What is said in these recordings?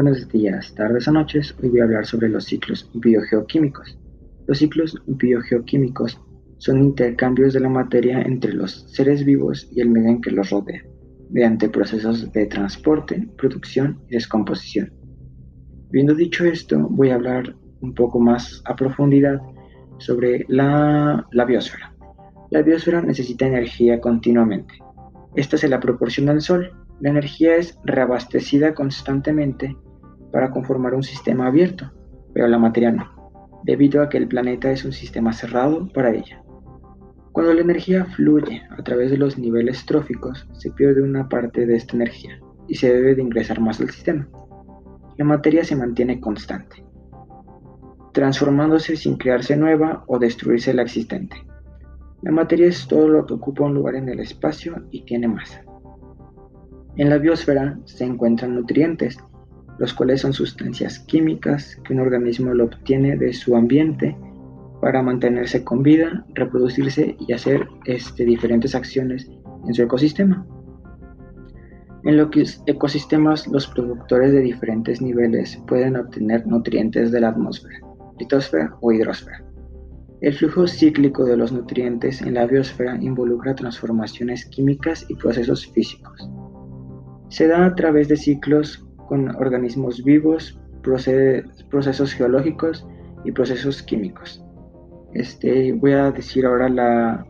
Buenos días, tardes o noches. Hoy voy a hablar sobre los ciclos biogeoquímicos. Los ciclos biogeoquímicos son intercambios de la materia entre los seres vivos y el medio en que los rodea, mediante procesos de transporte, producción y descomposición. Viendo dicho esto, voy a hablar un poco más a profundidad sobre la, la biosfera. La biosfera necesita energía continuamente. Esta se la proporciona el Sol la energía es reabastecida constantemente para conformar un sistema abierto, pero la materia no, debido a que el planeta es un sistema cerrado para ella. Cuando la energía fluye a través de los niveles tróficos, se pierde una parte de esta energía y se debe de ingresar más al sistema. La materia se mantiene constante, transformándose sin crearse nueva o destruirse la existente. La materia es todo lo que ocupa un lugar en el espacio y tiene masa. En la biosfera se encuentran nutrientes, los cuales son sustancias químicas que un organismo lo obtiene de su ambiente para mantenerse con vida, reproducirse y hacer este, diferentes acciones en su ecosistema. En los ecosistemas, los productores de diferentes niveles pueden obtener nutrientes de la atmósfera, litosfera o hidrosfera. El flujo cíclico de los nutrientes en la biosfera involucra transformaciones químicas y procesos físicos. Se da a través de ciclos con organismos vivos, procesos geológicos y procesos químicos. Este, voy a decir ahora la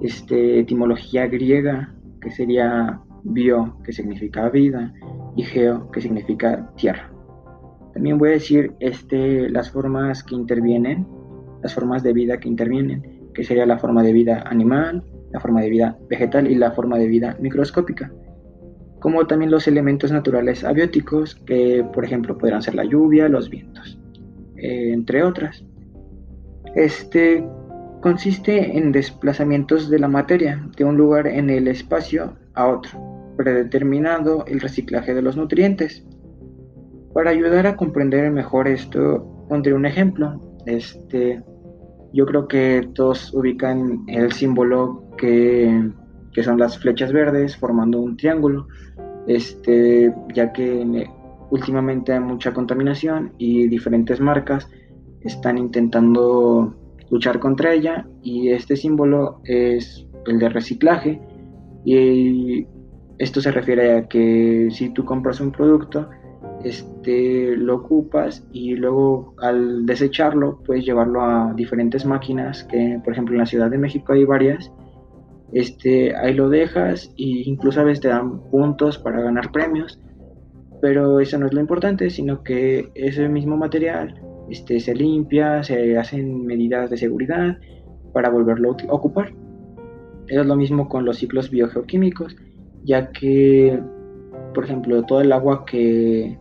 este, etimología griega, que sería bio, que significa vida, y geo, que significa tierra. También voy a decir este, las formas que intervienen, las formas de vida que intervienen, que sería la forma de vida animal, la forma de vida vegetal y la forma de vida microscópica como también los elementos naturales abióticos, que por ejemplo podrán ser la lluvia, los vientos, eh, entre otras. Este consiste en desplazamientos de la materia de un lugar en el espacio a otro, predeterminado el reciclaje de los nutrientes. Para ayudar a comprender mejor esto, pondré un ejemplo. Este, yo creo que todos ubican el símbolo que que son las flechas verdes formando un triángulo, este, ya que últimamente hay mucha contaminación y diferentes marcas están intentando luchar contra ella y este símbolo es el de reciclaje y esto se refiere a que si tú compras un producto este, lo ocupas y luego al desecharlo puedes llevarlo a diferentes máquinas que por ejemplo en la Ciudad de México hay varias este, ahí lo dejas e incluso a veces te dan puntos para ganar premios, pero eso no es lo importante, sino que ese mismo material este, se limpia, se hacen medidas de seguridad para volverlo a ocupar. Es lo mismo con los ciclos biogeoquímicos, ya que, por ejemplo, todo el agua que,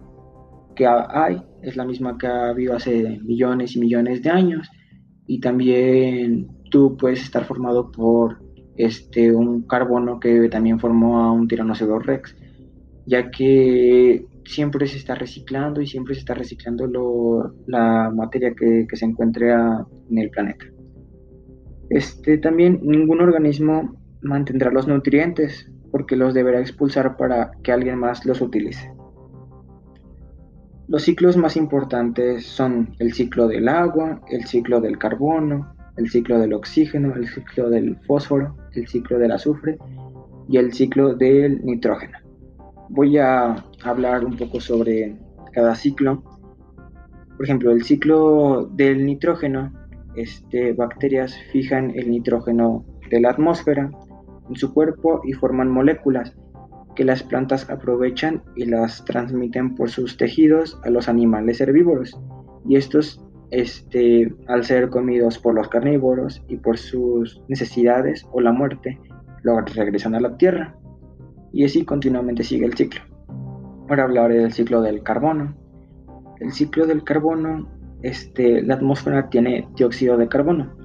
que hay es la misma que ha habido hace millones y millones de años, y también tú puedes estar formado por este, un carbono que también formó a un tiranosaurio rex, ya que siempre se está reciclando y siempre se está reciclando la materia que, se encuentre en el planeta. Este, también ningún organismo mantendrá los nutrientes porque los deberá expulsar para que alguien más los utilice. Los ciclos más importantes son el ciclo del agua, el ciclo del carbono, el ciclo del oxígeno, el ciclo del fósforo, el ciclo del azufre y el ciclo del nitrógeno. Voy a hablar un poco sobre cada ciclo. Por ejemplo, el ciclo del nitrógeno, este, bacterias fijan el nitrógeno de la atmósfera en su cuerpo y forman moléculas que las plantas aprovechan y las transmiten por sus tejidos a los animales herbívoros. Y estos este, al ser comidos por los carnívoros y por sus necesidades o la muerte, luego regresan a la tierra. Y así continuamente sigue el ciclo. Ahora hablaré del ciclo del carbono. El ciclo del carbono, este, la atmósfera tiene dióxido de carbono.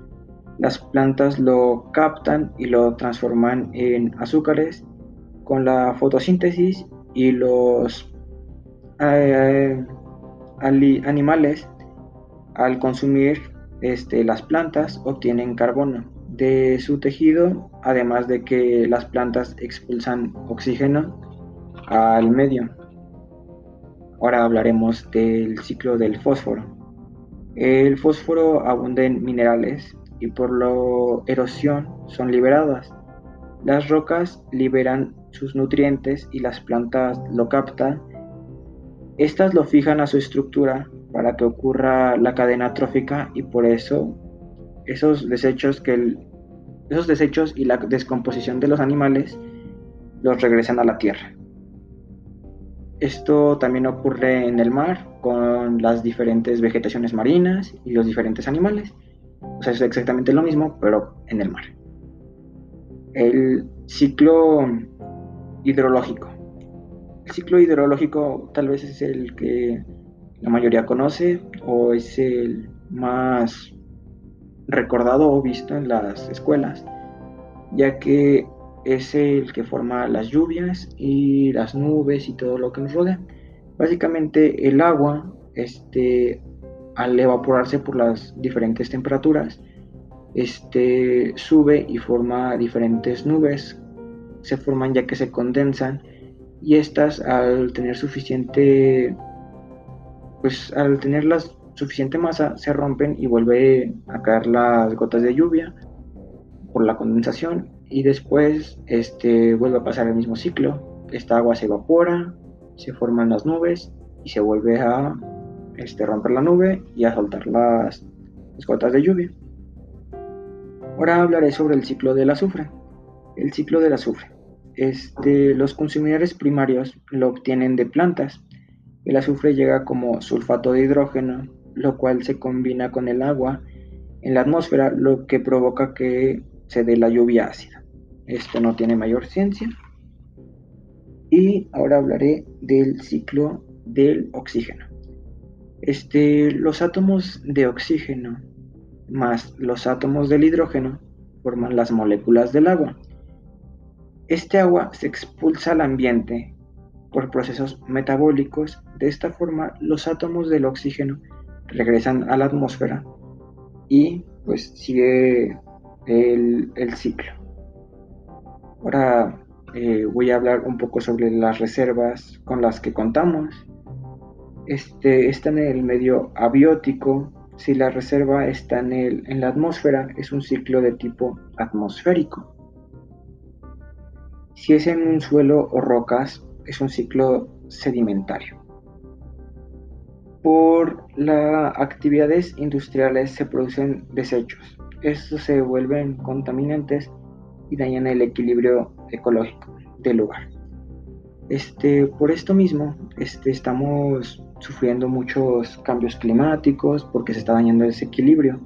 Las plantas lo captan y lo transforman en azúcares con la fotosíntesis y los eh, animales al consumir este, las plantas obtienen carbono de su tejido, además de que las plantas expulsan oxígeno al medio. ahora hablaremos del ciclo del fósforo. El fósforo abunda en minerales y por la erosión son liberadas. Las rocas liberan sus nutrientes y las plantas lo captan. Estas lo fijan a su estructura para que ocurra la cadena trófica y por eso esos desechos que esos desechos y la descomposición de los animales los regresan a la tierra. Esto también ocurre en el mar con las diferentes vegetaciones marinas y los diferentes animales. O sea, es exactamente lo mismo, pero en el mar. El ciclo hidrológico. El ciclo hidrológico tal vez es el que la mayoría conoce o es el más recordado o visto en las escuelas, ya que es el que forma las lluvias y las nubes y todo lo que nos rodea. Básicamente el agua, este, al evaporarse por las diferentes temperaturas, este, sube y forma diferentes nubes. Se forman ya que se condensan y estas al tener suficiente, pues al tener la suficiente masa se rompen y vuelve a caer las gotas de lluvia por la condensación y después este, vuelve a pasar el mismo ciclo. Esta agua se evapora, se forman las nubes y se vuelve a este, romper la nube y a soltar las, gotas de lluvia. Ahora hablaré sobre el ciclo del azufre. El ciclo del azufre. Este, los consumidores primarios lo obtienen de plantas. El azufre llega como sulfato de hidrógeno, lo cual se combina con el agua en la atmósfera, lo que provoca que se dé la lluvia ácida. Esto no tiene mayor ciencia. Y ahora hablaré del ciclo del oxígeno. Este, los átomos de oxígeno más los átomos del hidrógeno forman las moléculas del agua. Este agua se expulsa al ambiente por procesos metabólicos. De esta forma, los átomos del oxígeno regresan a la atmósfera y pues sigue el, ciclo. Ahora eh, voy a hablar un poco sobre las reservas con las que contamos. Este, está en el medio abiótico. Si la reserva está en, el, en la atmósfera, es un ciclo de tipo atmosférico. Si es en un suelo o rocas, es un ciclo sedimentario. Por las actividades industriales se producen desechos. Estos se vuelven contaminantes y dañan el equilibrio ecológico del lugar. Este, por esto mismo, este, estamos sufriendo muchos cambios climáticos porque se está dañando ese equilibrio.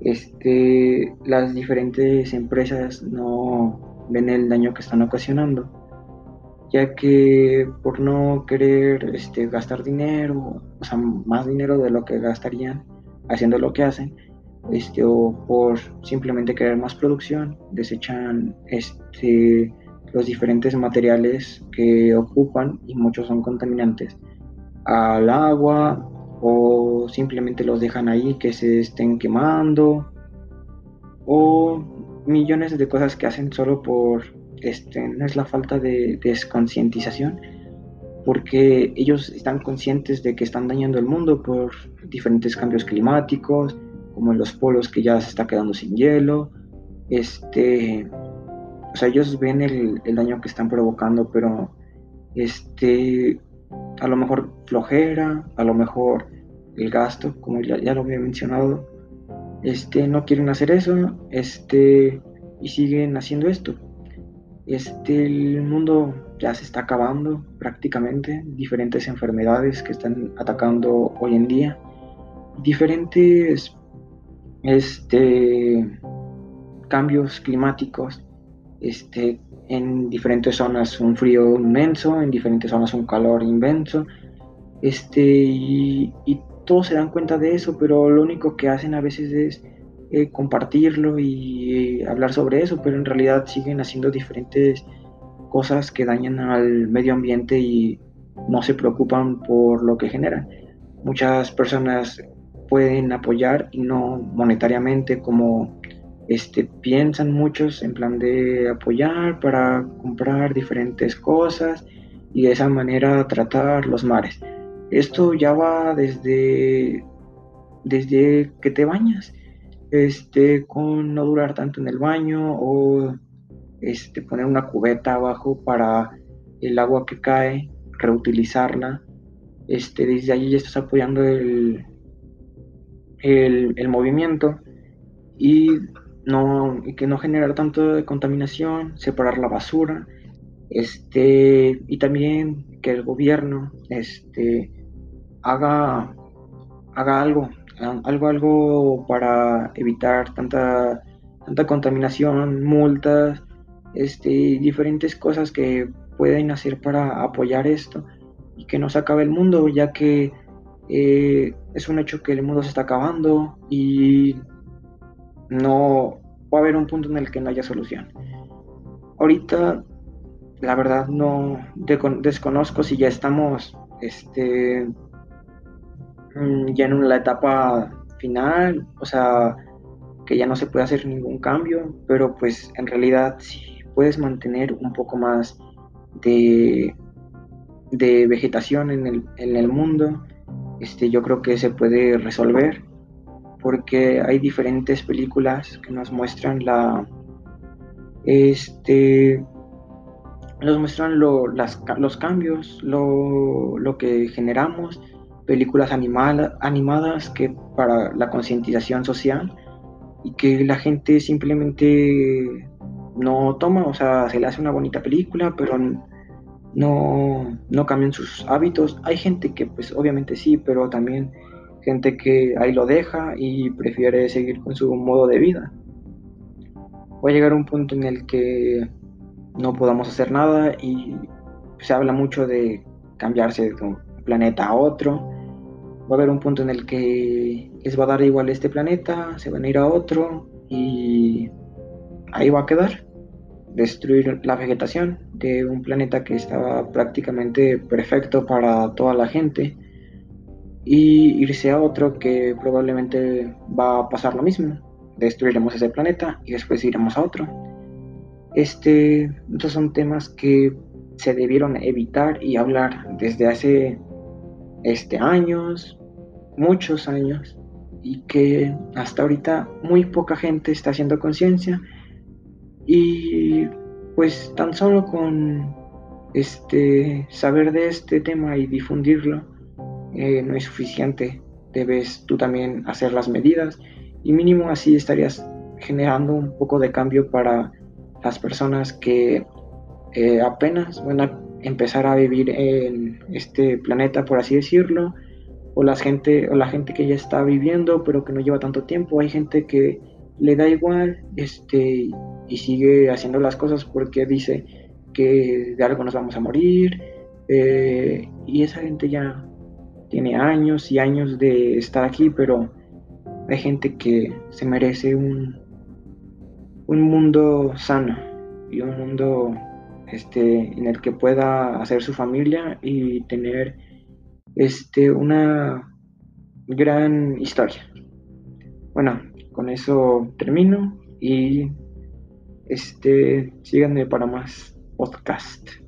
Este, las diferentes empresas no ven el daño que están ocasionando, ya que por no querer este, gastar dinero, o sea, más dinero de lo que gastarían haciendo lo que hacen, este, o por simplemente querer más producción, desechan este, los diferentes materiales que ocupan y muchos son contaminantes al agua o simplemente los dejan ahí que se estén quemando o millones de cosas que hacen solo por este, no es la falta de desconcientización porque ellos están conscientes de que están dañando el mundo por diferentes cambios climáticos, como en los polos que ya se está quedando sin hielo. Este, o sea, ellos ven el, daño que están provocando, pero este, a lo mejor flojera, a lo mejor el gasto, como ya, ya lo había mencionado, este, no quieren hacer eso, este, y siguen haciendo esto. Este, el mundo ya se está acabando prácticamente, diferentes enfermedades que están atacando hoy en día, diferentes este, cambios climáticos, este, en diferentes zonas un frío inmenso, en diferentes zonas un calor inmenso, este, y, todos se dan cuenta de eso, pero lo único que hacen a veces es eh, compartirlo y eh, hablar sobre eso, pero en realidad siguen haciendo diferentes cosas que dañan al medio ambiente y no se preocupan por lo que generan. Muchas personas pueden apoyar y no monetariamente como este, piensan muchos en plan de apoyar para comprar diferentes cosas y de esa manera tratar los mares. Esto ya va desde, desde que te bañas, este, con no durar tanto en el baño o este, poner una cubeta abajo para el agua que cae, reutilizarla. Este, desde allí ya estás apoyando el, movimiento y, no, y que no generar tanto de contaminación, separar la basura este, y también que el gobierno este, haga algo, algo, algo para evitar tanta, tanta contaminación, multas, este, diferentes cosas que pueden hacer para apoyar esto y que no se acabe el mundo, ya que eh, es un hecho que el mundo se está acabando y no va a haber un punto en el que no haya solución. Ahorita la verdad no desconozco si ya estamos este ya en la etapa final, o sea, que ya no se puede hacer ningún cambio, pero pues en realidad si puedes mantener un poco más de, de vegetación en el, en el mundo, este, yo creo que se puede resolver porque hay diferentes películas que nos muestran la este nos muestran los cambios, lo, que generamos, películas animadas que para la concientización social y que la gente simplemente no toma, o sea, se le hace una bonita película, pero no, no cambian sus hábitos. Hay gente que pues obviamente sí, pero también gente que ahí lo deja y prefiere seguir con su modo de vida. Va a llegar un punto en el que no podamos hacer nada y se habla mucho de cambiarse de un planeta a otro. Va a haber un punto en el que les va a dar igual este planeta, se van a ir a otro y ahí va a quedar. Destruir la vegetación de un planeta que estaba prácticamente perfecto para toda la gente y irse a otro que probablemente va a pasar lo mismo. Destruiremos ese planeta y después iremos a otro este, estos son temas que se debieron evitar y hablar desde hace este, años, muchos años, y que hasta ahorita muy poca gente está haciendo conciencia. Y pues tan solo con este, saber de este tema y difundirlo eh, no es suficiente. Debes tú también hacer las medidas y mínimo así estarías generando un poco de cambio para las personas que eh, apenas van a empezar a vivir en este planeta, por así decirlo, o la gente, o la gente que ya está viviendo, pero que no lleva tanto tiempo. Hay gente que le da igual, este, y sigue haciendo las cosas porque dice que de algo nos vamos a morir, eh, y esa gente ya tiene años y años de estar aquí, pero hay gente que se merece un, un mundo sano y un mundo este, en el que pueda hacer su familia y tener este, una gran historia. Bueno, con eso termino y este, síganme para más podcast.